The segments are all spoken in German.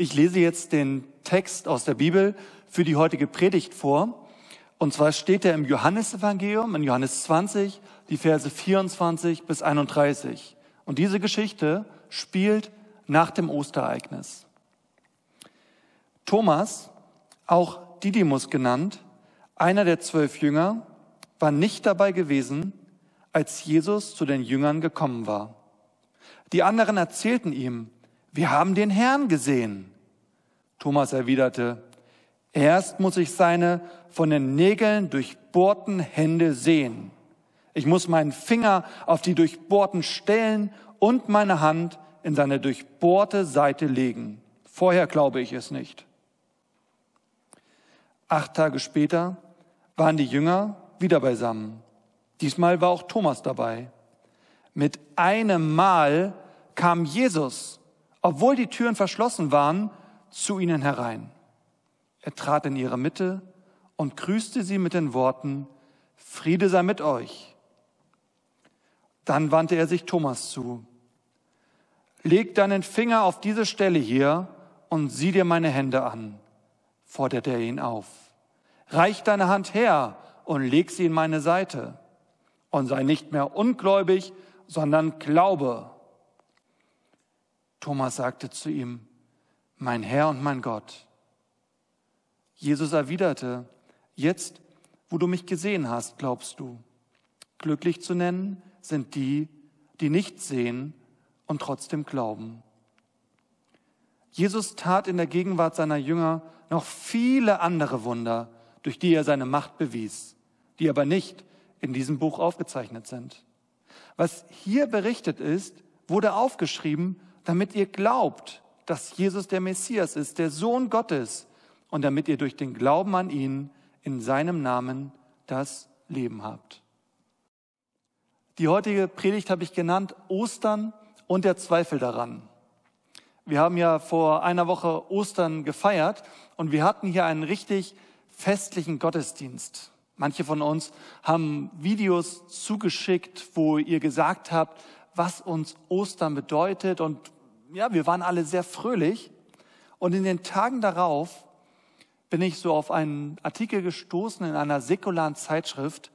Ich lese jetzt den Text aus der Bibel für die heutige Predigt vor. Und zwar steht er im Johannesevangelium, in Johannes 20, die Verse 24 bis 31. Und diese Geschichte spielt nach dem Ostereignis. Thomas, auch Didymus genannt, einer der zwölf Jünger, war nicht dabei gewesen, als Jesus zu den Jüngern gekommen war. Die anderen erzählten ihm, wir haben den Herrn gesehen. Thomas erwiderte, erst muss ich seine von den Nägeln durchbohrten Hände sehen. Ich muss meinen Finger auf die durchbohrten Stellen und meine Hand in seine durchbohrte Seite legen. Vorher glaube ich es nicht. Acht Tage später waren die Jünger wieder beisammen. Diesmal war auch Thomas dabei. Mit einem Mal kam Jesus, obwohl die Türen verschlossen waren, zu ihnen herein. Er trat in ihre Mitte und grüßte sie mit den Worten, Friede sei mit euch. Dann wandte er sich Thomas zu. Leg deinen Finger auf diese Stelle hier und sieh dir meine Hände an, forderte er ihn auf. Reich deine Hand her und leg sie in meine Seite. Und sei nicht mehr ungläubig, sondern glaube. Thomas sagte zu ihm, mein Herr und mein Gott. Jesus erwiderte, jetzt, wo du mich gesehen hast, glaubst du. Glücklich zu nennen sind die, die nicht sehen und trotzdem glauben. Jesus tat in der Gegenwart seiner Jünger noch viele andere Wunder, durch die er seine Macht bewies die aber nicht in diesem Buch aufgezeichnet sind. Was hier berichtet ist, wurde aufgeschrieben, damit ihr glaubt, dass Jesus der Messias ist, der Sohn Gottes, und damit ihr durch den Glauben an ihn in seinem Namen das Leben habt. Die heutige Predigt habe ich genannt Ostern und der Zweifel daran. Wir haben ja vor einer Woche Ostern gefeiert und wir hatten hier einen richtig festlichen Gottesdienst. Manche von uns haben Videos zugeschickt, wo ihr gesagt habt, was uns Ostern bedeutet. Und ja, wir waren alle sehr fröhlich. Und in den Tagen darauf bin ich so auf einen Artikel gestoßen in einer säkularen Zeitschrift,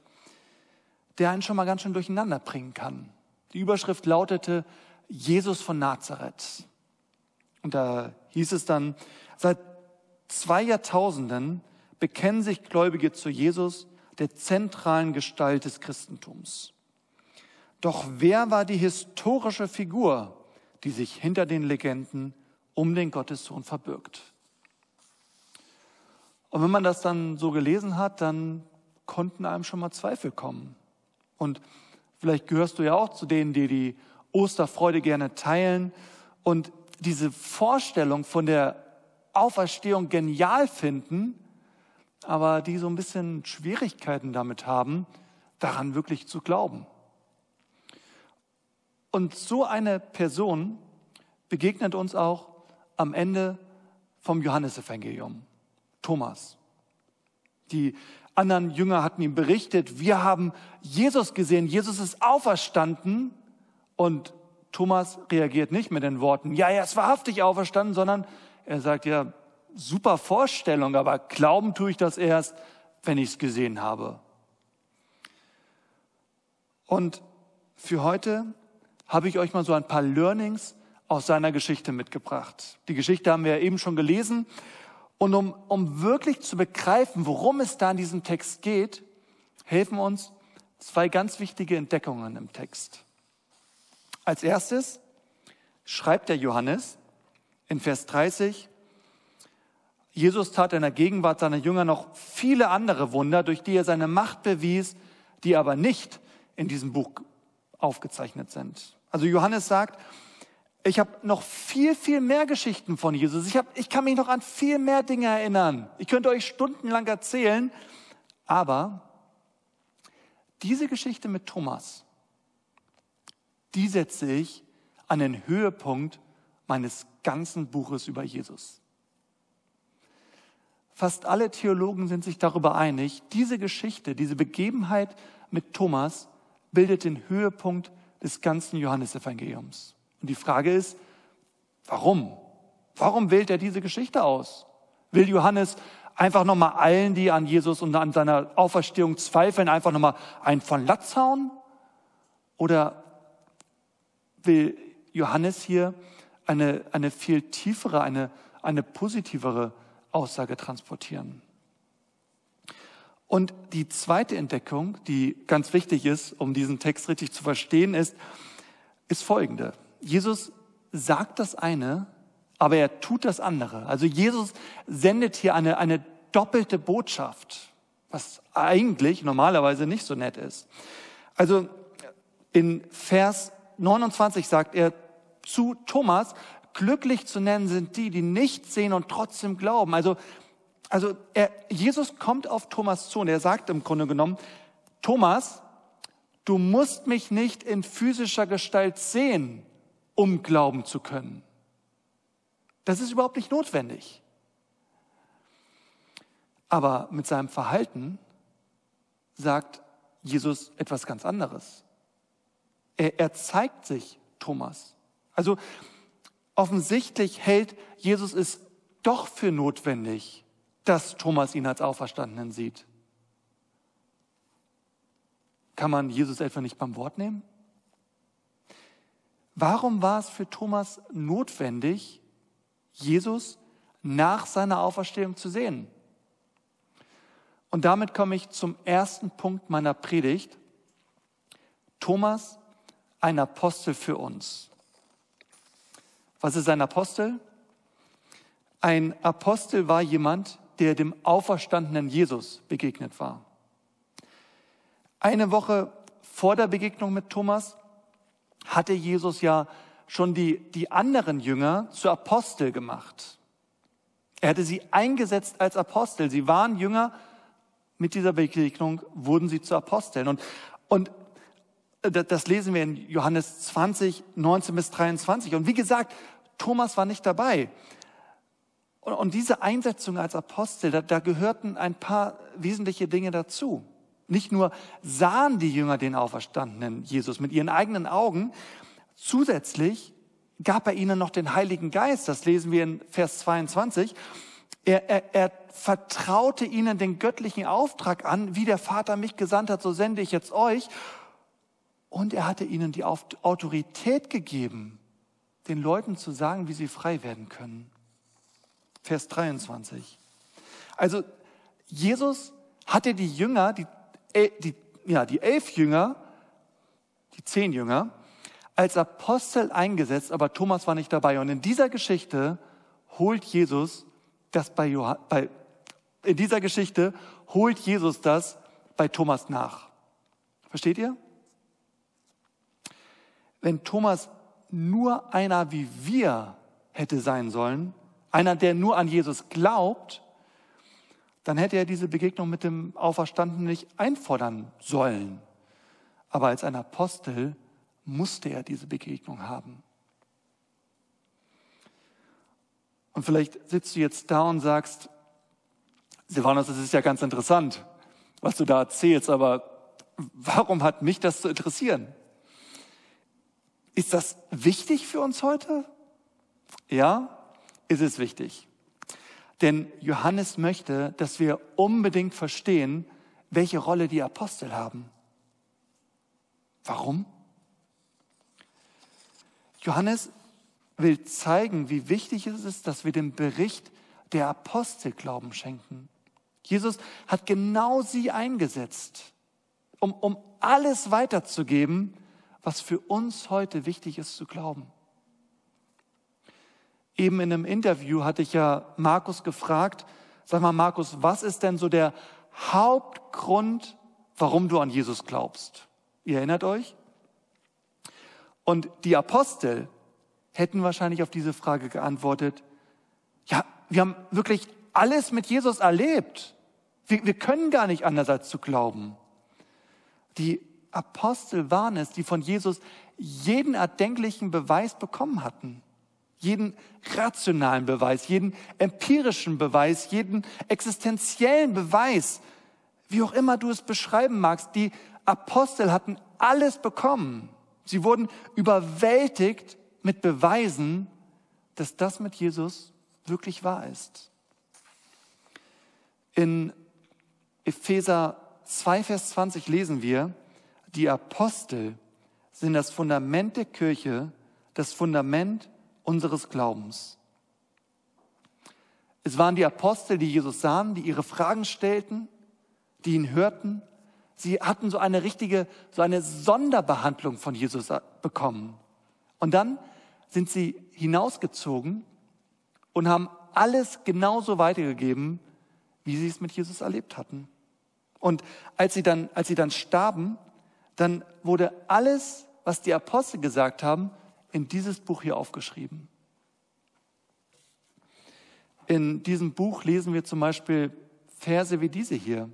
der einen schon mal ganz schön durcheinander bringen kann. Die Überschrift lautete Jesus von Nazareth. Und da hieß es dann, seit zwei Jahrtausenden bekennen sich Gläubige zu Jesus der zentralen Gestalt des Christentums. Doch wer war die historische Figur, die sich hinter den Legenden um den Gottessohn verbirgt? Und wenn man das dann so gelesen hat, dann konnten einem schon mal Zweifel kommen. Und vielleicht gehörst du ja auch zu denen, die die Osterfreude gerne teilen und diese Vorstellung von der Auferstehung genial finden, aber die so ein bisschen Schwierigkeiten damit haben, daran wirklich zu glauben. Und so eine Person begegnet uns auch am Ende vom Johannesevangelium, Thomas. Die anderen Jünger hatten ihm berichtet, wir haben Jesus gesehen, Jesus ist auferstanden und Thomas reagiert nicht mit den Worten, ja, er ist wahrhaftig auferstanden, sondern er sagt, ja, super Vorstellung, aber glauben tue ich das erst, wenn ich es gesehen habe. Und für heute habe ich euch mal so ein paar Learnings aus seiner Geschichte mitgebracht. Die Geschichte haben wir ja eben schon gelesen. Und um, um wirklich zu begreifen, worum es da in diesem Text geht, helfen uns zwei ganz wichtige Entdeckungen im Text. Als erstes schreibt der Johannes in Vers 30, Jesus tat in der Gegenwart seiner Jünger noch viele andere Wunder, durch die er seine Macht bewies, die aber nicht in diesem Buch aufgezeichnet sind. Also Johannes sagt, ich habe noch viel, viel mehr Geschichten von Jesus. Ich, hab, ich kann mich noch an viel mehr Dinge erinnern. Ich könnte euch stundenlang erzählen. Aber diese Geschichte mit Thomas, die setze ich an den Höhepunkt meines ganzen Buches über Jesus. Fast alle Theologen sind sich darüber einig, diese Geschichte, diese Begebenheit mit Thomas bildet den Höhepunkt des ganzen Johannesevangeliums. Und die Frage ist, warum? Warum wählt er diese Geschichte aus? Will Johannes einfach nochmal allen, die an Jesus und an seiner Auferstehung zweifeln, einfach nochmal einen von Latz hauen? Oder will Johannes hier eine, eine viel tiefere, eine, eine positivere Aussage transportieren? Und die zweite Entdeckung, die ganz wichtig ist, um diesen Text richtig zu verstehen, ist, ist folgende. Jesus sagt das eine, aber er tut das andere. Also Jesus sendet hier eine, eine doppelte Botschaft, was eigentlich normalerweise nicht so nett ist. Also in Vers 29 sagt er zu Thomas, glücklich zu nennen sind die, die nicht sehen und trotzdem glauben. Also also er, Jesus kommt auf Thomas zu und er sagt im Grunde genommen, Thomas, du musst mich nicht in physischer Gestalt sehen, um glauben zu können. Das ist überhaupt nicht notwendig. Aber mit seinem Verhalten sagt Jesus etwas ganz anderes. Er, er zeigt sich Thomas. Also offensichtlich hält Jesus es doch für notwendig, dass Thomas ihn als Auferstandenen sieht. Kann man Jesus etwa nicht beim Wort nehmen? Warum war es für Thomas notwendig, Jesus nach seiner Auferstehung zu sehen? Und damit komme ich zum ersten Punkt meiner Predigt. Thomas, ein Apostel für uns. Was ist ein Apostel? Ein Apostel war jemand, der dem auferstandenen Jesus begegnet war. Eine Woche vor der Begegnung mit Thomas hatte Jesus ja schon die, die anderen Jünger zu Apostel gemacht. Er hatte sie eingesetzt als Apostel. Sie waren Jünger. Mit dieser Begegnung wurden sie zu Aposteln. Und, und das lesen wir in Johannes 20, 19 bis 23. Und wie gesagt, Thomas war nicht dabei. Und diese Einsetzung als Apostel, da, da gehörten ein paar wesentliche Dinge dazu. Nicht nur sahen die Jünger den auferstandenen Jesus mit ihren eigenen Augen, zusätzlich gab er ihnen noch den Heiligen Geist. Das lesen wir in Vers 22. Er, er, er vertraute ihnen den göttlichen Auftrag an, wie der Vater mich gesandt hat, so sende ich jetzt euch. Und er hatte ihnen die Autorität gegeben, den Leuten zu sagen, wie sie frei werden können. Vers 23. Also Jesus hatte die Jünger, die, äh, die, ja, die elf Jünger, die zehn Jünger, als Apostel eingesetzt, aber Thomas war nicht dabei. Und in dieser Geschichte holt Jesus das bei, Johann, bei in dieser Geschichte holt Jesus das bei Thomas nach. Versteht ihr? Wenn Thomas nur einer wie wir hätte sein sollen, einer, der nur an Jesus glaubt, dann hätte er diese Begegnung mit dem Auferstandenen nicht einfordern sollen. Aber als ein Apostel musste er diese Begegnung haben. Und vielleicht sitzt du jetzt da und sagst, Silvanus, das ist ja ganz interessant, was du da erzählst, aber warum hat mich das zu interessieren? Ist das wichtig für uns heute? Ja, ist es wichtig. Denn Johannes möchte, dass wir unbedingt verstehen, welche Rolle die Apostel haben. Warum? Johannes will zeigen, wie wichtig es ist, dass wir dem Bericht der Apostel Glauben schenken. Jesus hat genau sie eingesetzt, um, um alles weiterzugeben, was für uns heute wichtig ist zu glauben. Eben in einem Interview hatte ich ja Markus gefragt, sag mal Markus, was ist denn so der Hauptgrund, warum du an Jesus glaubst? Ihr erinnert euch? Und die Apostel hätten wahrscheinlich auf diese Frage geantwortet, ja, wir haben wirklich alles mit Jesus erlebt. Wir, wir können gar nicht anders als zu glauben. Die Apostel waren es, die von Jesus jeden erdenklichen Beweis bekommen hatten jeden rationalen Beweis, jeden empirischen Beweis, jeden existenziellen Beweis, wie auch immer du es beschreiben magst. Die Apostel hatten alles bekommen. Sie wurden überwältigt mit Beweisen dass das mit Jesus wirklich wahr ist. In Epheser 2, Vers 20 lesen wir, die Apostel sind das Fundament der Kirche, das Fundament unseres Glaubens. Es waren die Apostel, die Jesus sahen, die ihre Fragen stellten, die ihn hörten. Sie hatten so eine richtige, so eine Sonderbehandlung von Jesus bekommen. Und dann sind sie hinausgezogen und haben alles genauso weitergegeben, wie sie es mit Jesus erlebt hatten. Und als sie dann, als sie dann starben, dann wurde alles, was die Apostel gesagt haben, in dieses Buch hier aufgeschrieben. In diesem Buch lesen wir zum Beispiel Verse wie diese hier.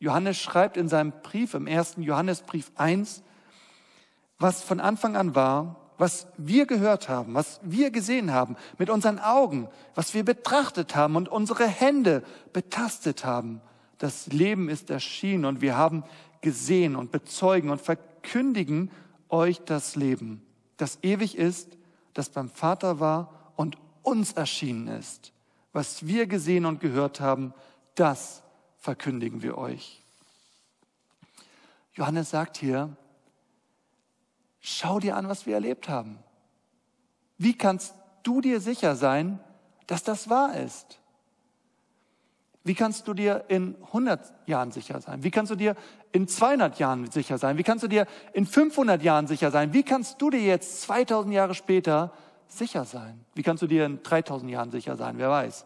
Johannes schreibt in seinem Brief, im ersten Johannesbrief 1, was von Anfang an war, was wir gehört haben, was wir gesehen haben mit unseren Augen, was wir betrachtet haben und unsere Hände betastet haben. Das Leben ist erschienen und wir haben gesehen und bezeugen und verkündigen euch das Leben, das ewig ist, das beim Vater war und uns erschienen ist. Was wir gesehen und gehört haben, das verkündigen wir euch. Johannes sagt hier, schau dir an, was wir erlebt haben. Wie kannst du dir sicher sein, dass das wahr ist? Wie kannst du dir in 100 Jahren sicher sein? Wie kannst du dir in 200 Jahren sicher sein? Wie kannst du dir in 500 Jahren sicher sein? Wie kannst du dir jetzt 2000 Jahre später sicher sein? Wie kannst du dir in 3000 Jahren sicher sein? Wer weiß.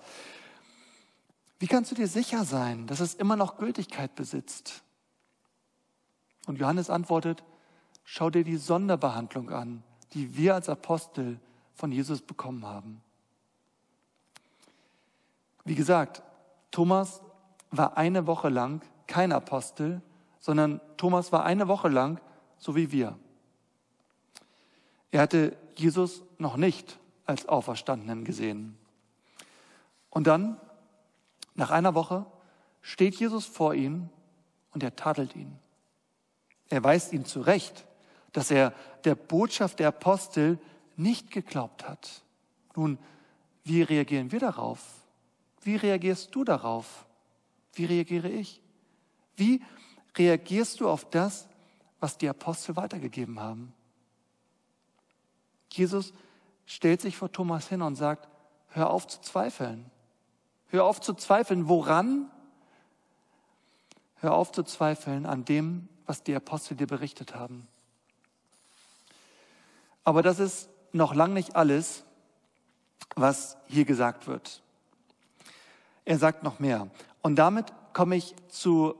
Wie kannst du dir sicher sein, dass es immer noch Gültigkeit besitzt? Und Johannes antwortet, schau dir die Sonderbehandlung an, die wir als Apostel von Jesus bekommen haben. Wie gesagt, Thomas war eine Woche lang kein Apostel, sondern Thomas war eine Woche lang so wie wir. Er hatte Jesus noch nicht als Auferstandenen gesehen. Und dann, nach einer Woche, steht Jesus vor ihm und er tadelt ihn. Er weist ihn zurecht, dass er der Botschaft der Apostel nicht geglaubt hat. Nun, wie reagieren wir darauf? Wie reagierst du darauf? Wie reagiere ich? Wie reagierst du auf das, was die Apostel weitergegeben haben? Jesus stellt sich vor Thomas hin und sagt, hör auf zu zweifeln. Hör auf zu zweifeln. Woran? Hör auf zu zweifeln an dem, was die Apostel dir berichtet haben. Aber das ist noch lang nicht alles, was hier gesagt wird. Er sagt noch mehr. Und damit komme ich zu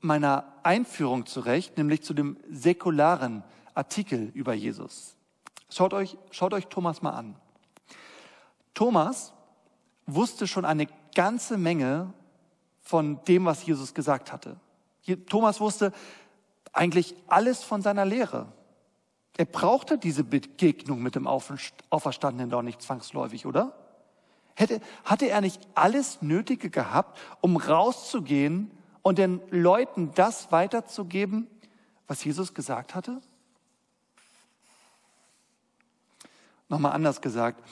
meiner Einführung zurecht, nämlich zu dem säkularen Artikel über Jesus. Schaut euch, schaut euch Thomas mal an. Thomas wusste schon eine ganze Menge von dem, was Jesus gesagt hatte. Thomas wusste eigentlich alles von seiner Lehre. Er brauchte diese Begegnung mit dem Auferstandenen doch nicht zwangsläufig, oder? Hätte, hatte er nicht alles Nötige gehabt, um rauszugehen und den Leuten das weiterzugeben, was Jesus gesagt hatte? Nochmal anders gesagt,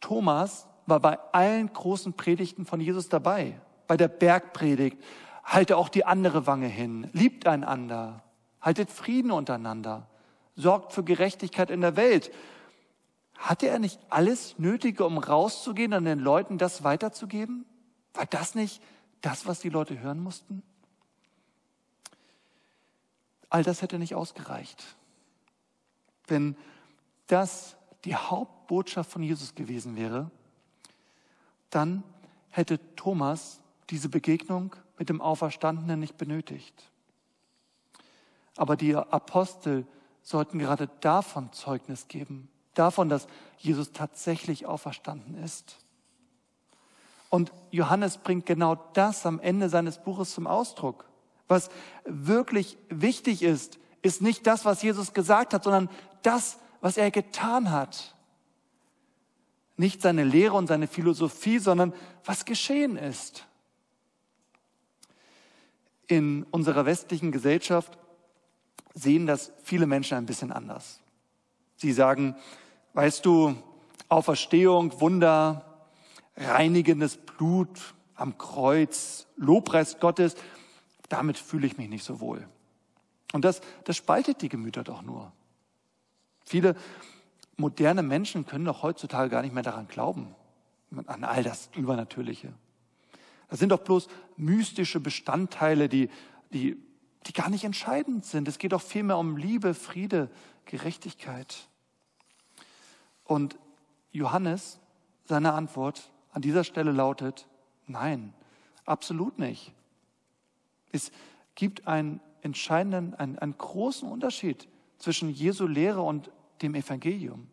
Thomas war bei allen großen Predigten von Jesus dabei. Bei der Bergpredigt, halte auch die andere Wange hin, liebt einander, haltet Frieden untereinander, sorgt für Gerechtigkeit in der Welt. Hatte er nicht alles Nötige, um rauszugehen und den Leuten das weiterzugeben? War das nicht das, was die Leute hören mussten? All das hätte nicht ausgereicht. Wenn das die Hauptbotschaft von Jesus gewesen wäre, dann hätte Thomas diese Begegnung mit dem Auferstandenen nicht benötigt. Aber die Apostel sollten gerade davon Zeugnis geben, davon, dass Jesus tatsächlich auferstanden ist. Und Johannes bringt genau das am Ende seines Buches zum Ausdruck. Was wirklich wichtig ist, ist nicht das, was Jesus gesagt hat, sondern das, was er getan hat. Nicht seine Lehre und seine Philosophie, sondern was geschehen ist. In unserer westlichen Gesellschaft sehen das viele Menschen ein bisschen anders. Sie sagen, weißt du, Auferstehung, Wunder, reinigendes Blut am Kreuz, Lobpreis Gottes, damit fühle ich mich nicht so wohl. Und das, das spaltet die Gemüter doch nur. Viele moderne Menschen können doch heutzutage gar nicht mehr daran glauben, an all das Übernatürliche. Das sind doch bloß mystische Bestandteile, die, die, die gar nicht entscheidend sind. Es geht doch vielmehr um Liebe, Friede, Gerechtigkeit. Und Johannes, seine Antwort an dieser Stelle lautet, nein, absolut nicht. Es gibt einen entscheidenden, einen, einen großen Unterschied zwischen Jesu Lehre und dem Evangelium.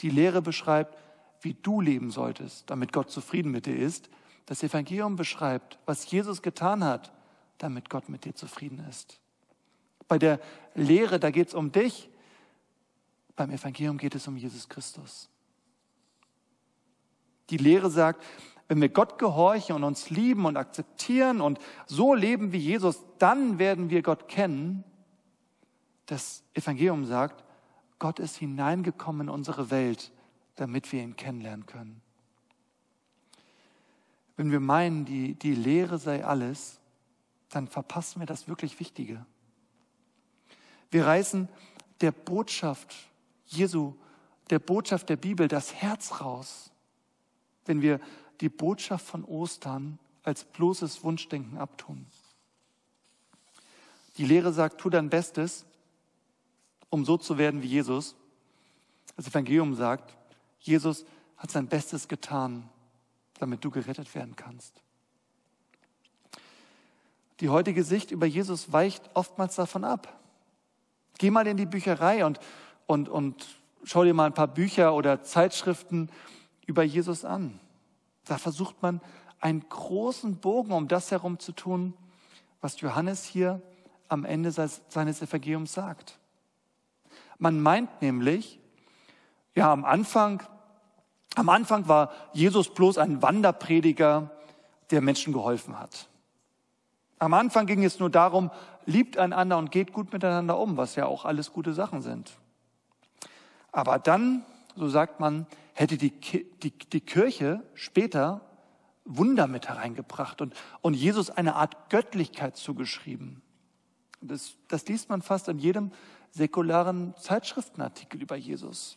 Die Lehre beschreibt, wie du leben solltest, damit Gott zufrieden mit dir ist. Das Evangelium beschreibt, was Jesus getan hat, damit Gott mit dir zufrieden ist. Bei der Lehre, da geht es um dich. Beim Evangelium geht es um Jesus Christus. Die Lehre sagt, wenn wir Gott gehorchen und uns lieben und akzeptieren und so leben wie Jesus, dann werden wir Gott kennen. Das Evangelium sagt, Gott ist hineingekommen in unsere Welt, damit wir ihn kennenlernen können. Wenn wir meinen, die, die Lehre sei alles, dann verpassen wir das wirklich Wichtige. Wir reißen der Botschaft Jesu, der Botschaft der Bibel das Herz raus, wenn wir die Botschaft von Ostern als bloßes Wunschdenken abtun. Die Lehre sagt, tu dein Bestes, um so zu werden wie Jesus. Das Evangelium sagt, Jesus hat sein Bestes getan, damit du gerettet werden kannst. Die heutige Sicht über Jesus weicht oftmals davon ab. Geh mal in die Bücherei und, und, und schau dir mal ein paar Bücher oder Zeitschriften über Jesus an. Da versucht man einen großen Bogen um das herum zu tun, was Johannes hier am Ende seines Evangeliums sagt. Man meint nämlich, ja, am Anfang, am Anfang war Jesus bloß ein Wanderprediger, der Menschen geholfen hat. Am Anfang ging es nur darum, liebt einander und geht gut miteinander um, was ja auch alles gute Sachen sind. Aber dann, so sagt man, hätte die, die, die Kirche später Wunder mit hereingebracht und, und Jesus eine Art Göttlichkeit zugeschrieben. Das, das liest man fast in jedem säkularen Zeitschriftenartikel über Jesus.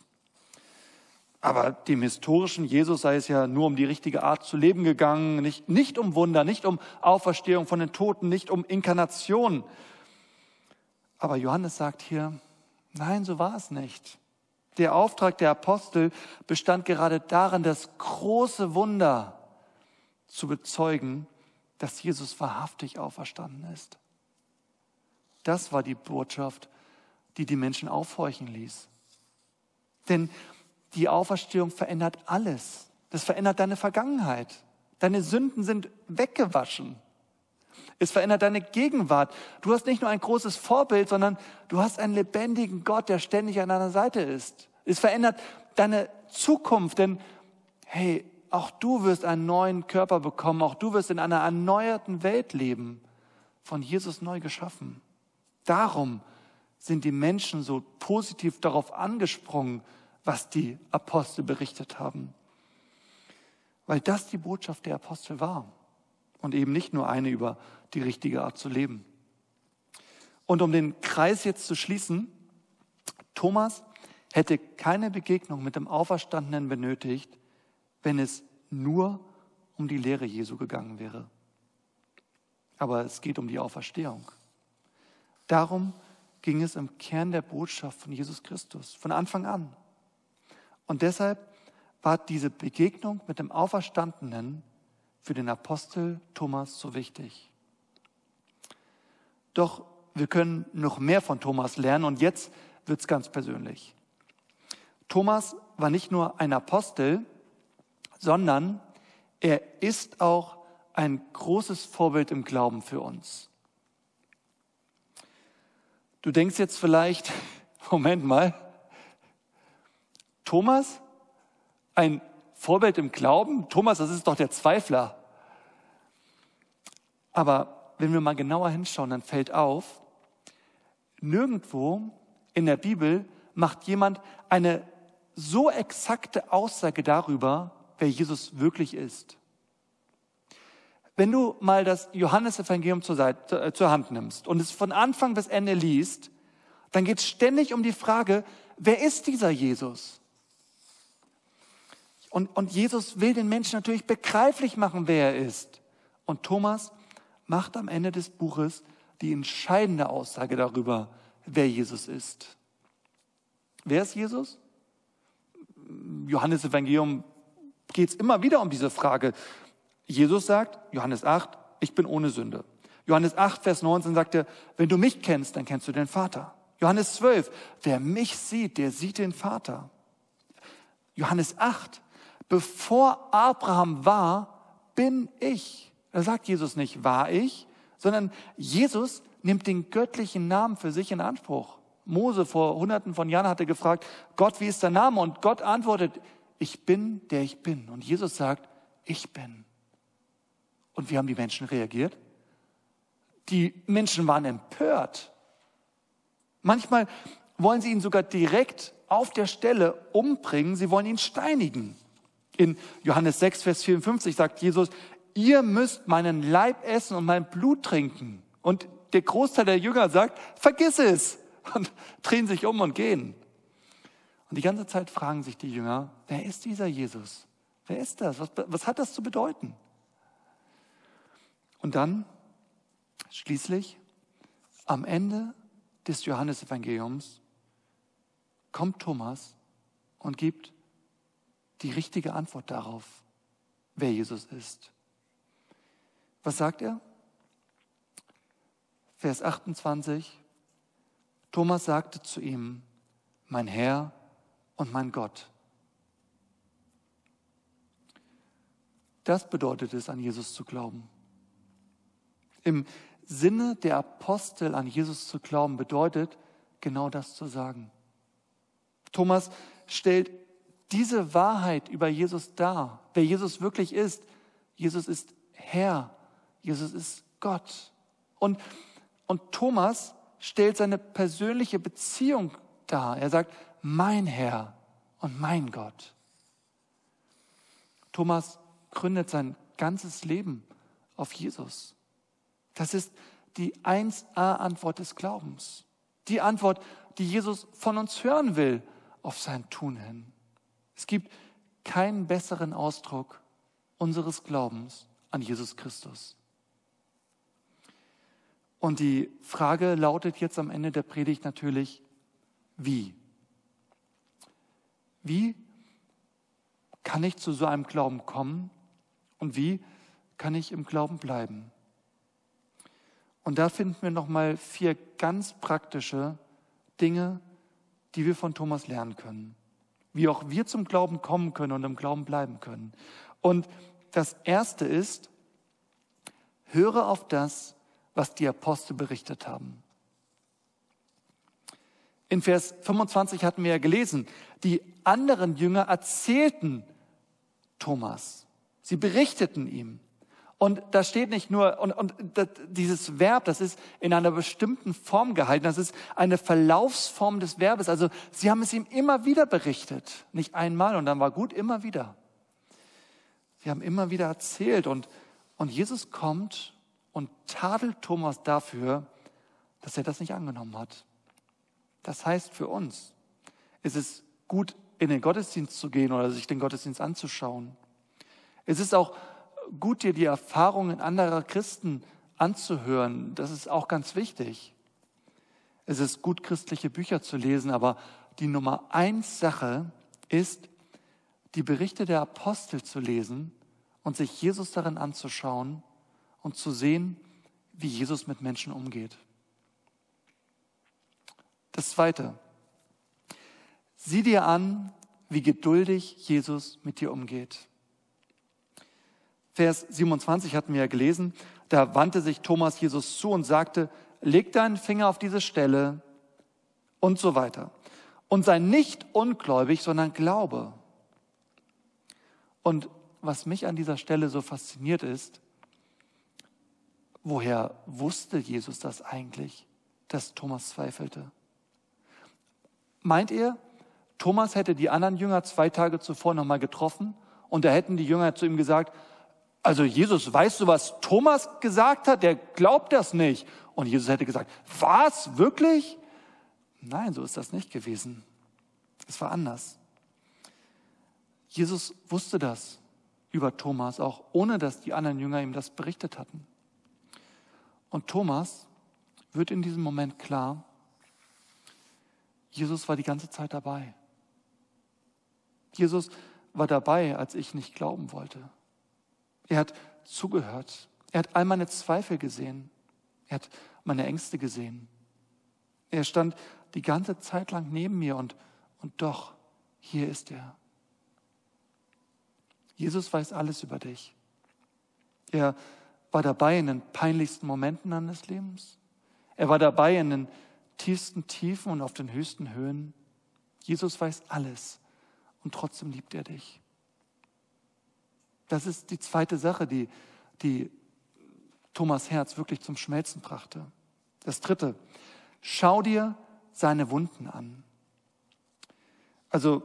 Aber dem historischen Jesus sei es ja nur um die richtige Art zu leben gegangen, nicht, nicht um Wunder, nicht um Auferstehung von den Toten, nicht um Inkarnation. Aber Johannes sagt hier, nein, so war es nicht. Der Auftrag der Apostel bestand gerade darin, das große Wunder zu bezeugen, dass Jesus wahrhaftig auferstanden ist. Das war die Botschaft, die die Menschen aufhorchen ließ. Denn die Auferstehung verändert alles. Das verändert deine Vergangenheit. Deine Sünden sind weggewaschen. Es verändert deine Gegenwart. Du hast nicht nur ein großes Vorbild, sondern du hast einen lebendigen Gott, der ständig an deiner Seite ist. Es verändert deine Zukunft, denn hey, auch du wirst einen neuen Körper bekommen, auch du wirst in einer erneuerten Welt leben, von Jesus neu geschaffen. Darum sind die Menschen so positiv darauf angesprungen, was die Apostel berichtet haben. Weil das die Botschaft der Apostel war und eben nicht nur eine über die richtige Art zu leben. Und um den Kreis jetzt zu schließen, Thomas hätte keine Begegnung mit dem Auferstandenen benötigt, wenn es nur um die Lehre Jesu gegangen wäre. Aber es geht um die Auferstehung. Darum ging es im Kern der Botschaft von Jesus Christus, von Anfang an. Und deshalb war diese Begegnung mit dem Auferstandenen für den Apostel Thomas so wichtig. Doch wir können noch mehr von Thomas lernen und jetzt wird es ganz persönlich. Thomas war nicht nur ein Apostel, sondern er ist auch ein großes Vorbild im Glauben für uns. Du denkst jetzt vielleicht, Moment mal, Thomas, ein Vorbild im Glauben? Thomas, das ist doch der Zweifler. Aber wenn wir mal genauer hinschauen, dann fällt auf, nirgendwo in der Bibel macht jemand eine so exakte Aussage darüber, wer Jesus wirklich ist. Wenn du mal das Johannesevangelium zur, Seite, äh, zur Hand nimmst und es von Anfang bis Ende liest, dann geht es ständig um die Frage, wer ist dieser Jesus? Und, und Jesus will den Menschen natürlich begreiflich machen, wer er ist. Und Thomas macht am Ende des Buches die entscheidende Aussage darüber, wer Jesus ist. Wer ist Jesus? Johannes Evangelium geht es immer wieder um diese Frage. Jesus sagt, Johannes 8, ich bin ohne Sünde. Johannes 8, Vers 19 sagt er, wenn du mich kennst, dann kennst du den Vater. Johannes 12, wer mich sieht, der sieht den Vater. Johannes 8, bevor Abraham war, bin ich. Da sagt Jesus nicht, war ich, sondern Jesus nimmt den göttlichen Namen für sich in Anspruch. Mose vor hunderten von Jahren hatte gefragt, Gott, wie ist der Name? Und Gott antwortet, ich bin, der ich bin. Und Jesus sagt, ich bin. Und wie haben die Menschen reagiert? Die Menschen waren empört. Manchmal wollen sie ihn sogar direkt auf der Stelle umbringen. Sie wollen ihn steinigen. In Johannes 6, Vers 54 sagt Jesus, ihr müsst meinen Leib essen und mein Blut trinken. Und der Großteil der Jünger sagt, vergiss es und drehen sich um und gehen. Und die ganze Zeit fragen sich die Jünger, wer ist dieser Jesus? Wer ist das? Was, was hat das zu bedeuten? Und dann schließlich am Ende des Johannesevangeliums kommt Thomas und gibt die richtige Antwort darauf, wer Jesus ist. Was sagt er? Vers 28. Thomas sagte zu ihm, mein Herr und mein Gott. Das bedeutet es, an Jesus zu glauben. Im Sinne der Apostel an Jesus zu glauben bedeutet, genau das zu sagen. Thomas stellt diese Wahrheit über Jesus dar, wer Jesus wirklich ist. Jesus ist Herr, Jesus ist Gott. Und, und Thomas stellt seine persönliche Beziehung dar. Er sagt, mein Herr und mein Gott. Thomas gründet sein ganzes Leben auf Jesus. Das ist die 1a-Antwort des Glaubens. Die Antwort, die Jesus von uns hören will auf sein Tun hin. Es gibt keinen besseren Ausdruck unseres Glaubens an Jesus Christus. Und die Frage lautet jetzt am Ende der Predigt natürlich, wie? Wie kann ich zu so einem Glauben kommen und wie kann ich im Glauben bleiben? Und da finden wir nochmal vier ganz praktische Dinge, die wir von Thomas lernen können. Wie auch wir zum Glauben kommen können und im Glauben bleiben können. Und das erste ist, höre auf das, was die Apostel berichtet haben. In Vers 25 hatten wir ja gelesen, die anderen Jünger erzählten Thomas. Sie berichteten ihm. Und da steht nicht nur, und, und das, dieses Verb, das ist in einer bestimmten Form gehalten, das ist eine Verlaufsform des Verbes. Also sie haben es ihm immer wieder berichtet. Nicht einmal und dann war gut, immer wieder. Sie haben immer wieder erzählt und, und Jesus kommt und tadelt Thomas dafür, dass er das nicht angenommen hat. Das heißt für uns, ist es gut, in den Gottesdienst zu gehen oder sich den Gottesdienst anzuschauen. Es ist auch gut, dir die Erfahrungen anderer Christen anzuhören. Das ist auch ganz wichtig. Es ist gut, christliche Bücher zu lesen, aber die Nummer eins Sache ist, die Berichte der Apostel zu lesen und sich Jesus darin anzuschauen und zu sehen, wie Jesus mit Menschen umgeht. Das Zweite. Sieh dir an, wie geduldig Jesus mit dir umgeht. Vers 27 hatten wir ja gelesen, da wandte sich Thomas Jesus zu und sagte, leg deinen Finger auf diese Stelle und so weiter. Und sei nicht ungläubig, sondern glaube. Und was mich an dieser Stelle so fasziniert ist, Woher wusste Jesus das eigentlich, dass Thomas zweifelte? Meint ihr, Thomas hätte die anderen Jünger zwei Tage zuvor nochmal getroffen und da hätten die Jünger zu ihm gesagt, also Jesus, weißt du, was Thomas gesagt hat? Der glaubt das nicht. Und Jesus hätte gesagt, was, wirklich? Nein, so ist das nicht gewesen. Es war anders. Jesus wusste das über Thomas, auch ohne dass die anderen Jünger ihm das berichtet hatten. Und Thomas wird in diesem Moment klar, Jesus war die ganze Zeit dabei. Jesus war dabei, als ich nicht glauben wollte. Er hat zugehört. Er hat all meine Zweifel gesehen. Er hat meine Ängste gesehen. Er stand die ganze Zeit lang neben mir und, und doch, hier ist er. Jesus weiß alles über dich. Er war dabei in den peinlichsten Momenten deines Lebens. Er war dabei in den tiefsten Tiefen und auf den höchsten Höhen. Jesus weiß alles und trotzdem liebt er dich. Das ist die zweite Sache, die, die Thomas Herz wirklich zum Schmelzen brachte. Das dritte, schau dir seine Wunden an. Also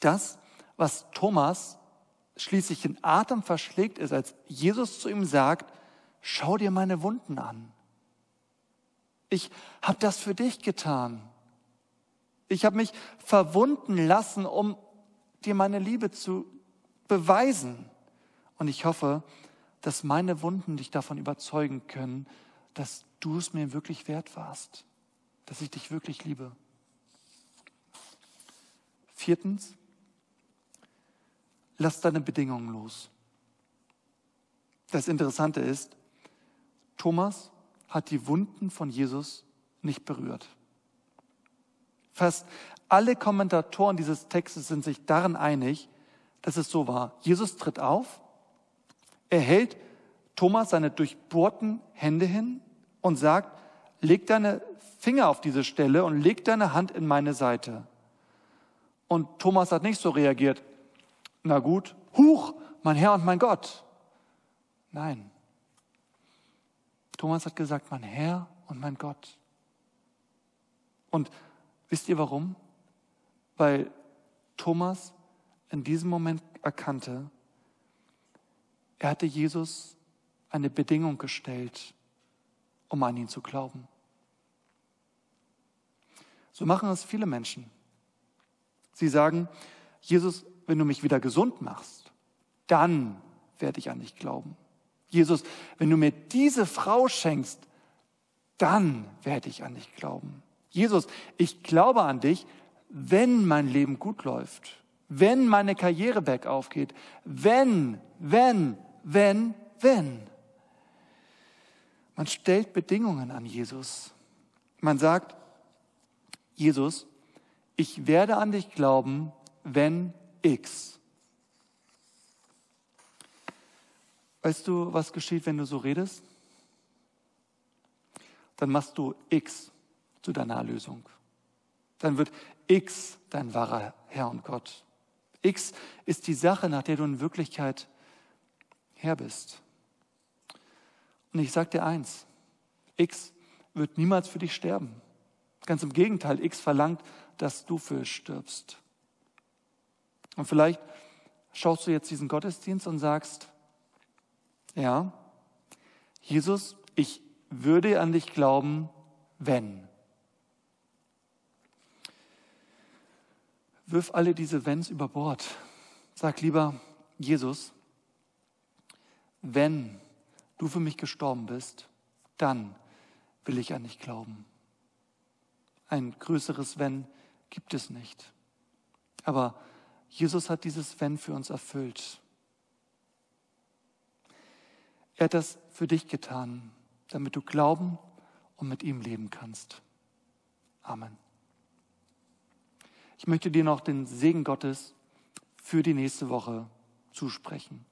das, was Thomas schließlich den Atem verschlägt, ist, als Jesus zu ihm sagt, schau dir meine Wunden an. Ich habe das für dich getan. Ich habe mich verwunden lassen, um dir meine Liebe zu beweisen. Und ich hoffe, dass meine Wunden dich davon überzeugen können, dass du es mir wirklich wert warst, dass ich dich wirklich liebe. Viertens, lass deine Bedingungen los. Das Interessante ist, Thomas hat die Wunden von Jesus nicht berührt. Fast alle Kommentatoren dieses Textes sind sich darin einig, dass es so war. Jesus tritt auf, er hält Thomas seine durchbohrten Hände hin und sagt, leg deine Finger auf diese Stelle und leg deine Hand in meine Seite. Und Thomas hat nicht so reagiert, na gut, huch, mein Herr und mein Gott. Nein. Thomas hat gesagt, mein Herr und mein Gott. Und wisst ihr warum? Weil Thomas in diesem Moment erkannte, er hatte Jesus eine Bedingung gestellt, um an ihn zu glauben. So machen es viele Menschen. Sie sagen, Jesus, wenn du mich wieder gesund machst, dann werde ich an dich glauben. Jesus, wenn du mir diese Frau schenkst, dann werde ich an dich glauben. Jesus, ich glaube an dich, wenn mein Leben gut läuft, wenn meine Karriere bergauf geht, wenn, wenn, wenn, wenn. Man stellt Bedingungen an Jesus. Man sagt, Jesus, ich werde an dich glauben, wenn X. Weißt du, was geschieht, wenn du so redest? Dann machst du X zu deiner Erlösung. Dann wird X dein wahrer Herr und Gott. X ist die Sache, nach der du in Wirklichkeit Herr bist. Und ich sage dir eins, X wird niemals für dich sterben. Ganz im Gegenteil, X verlangt, dass du für stirbst. Und vielleicht schaust du jetzt diesen Gottesdienst und sagst, ja, Jesus, ich würde an dich glauben, wenn. Wirf alle diese Wenns über Bord. Sag lieber, Jesus, wenn du für mich gestorben bist, dann will ich an dich glauben. Ein größeres Wenn gibt es nicht. Aber Jesus hat dieses Wenn für uns erfüllt. Er hat das für dich getan, damit du glauben und mit ihm leben kannst. Amen. Ich möchte dir noch den Segen Gottes für die nächste Woche zusprechen.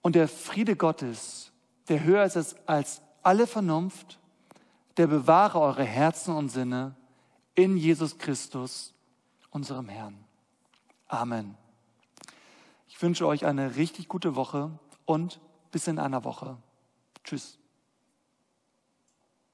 Und der Friede Gottes, der höher ist als alle Vernunft, der bewahre eure Herzen und Sinne in Jesus Christus, unserem Herrn. Amen. Ich wünsche euch eine richtig gute Woche und bis in einer Woche. Tschüss.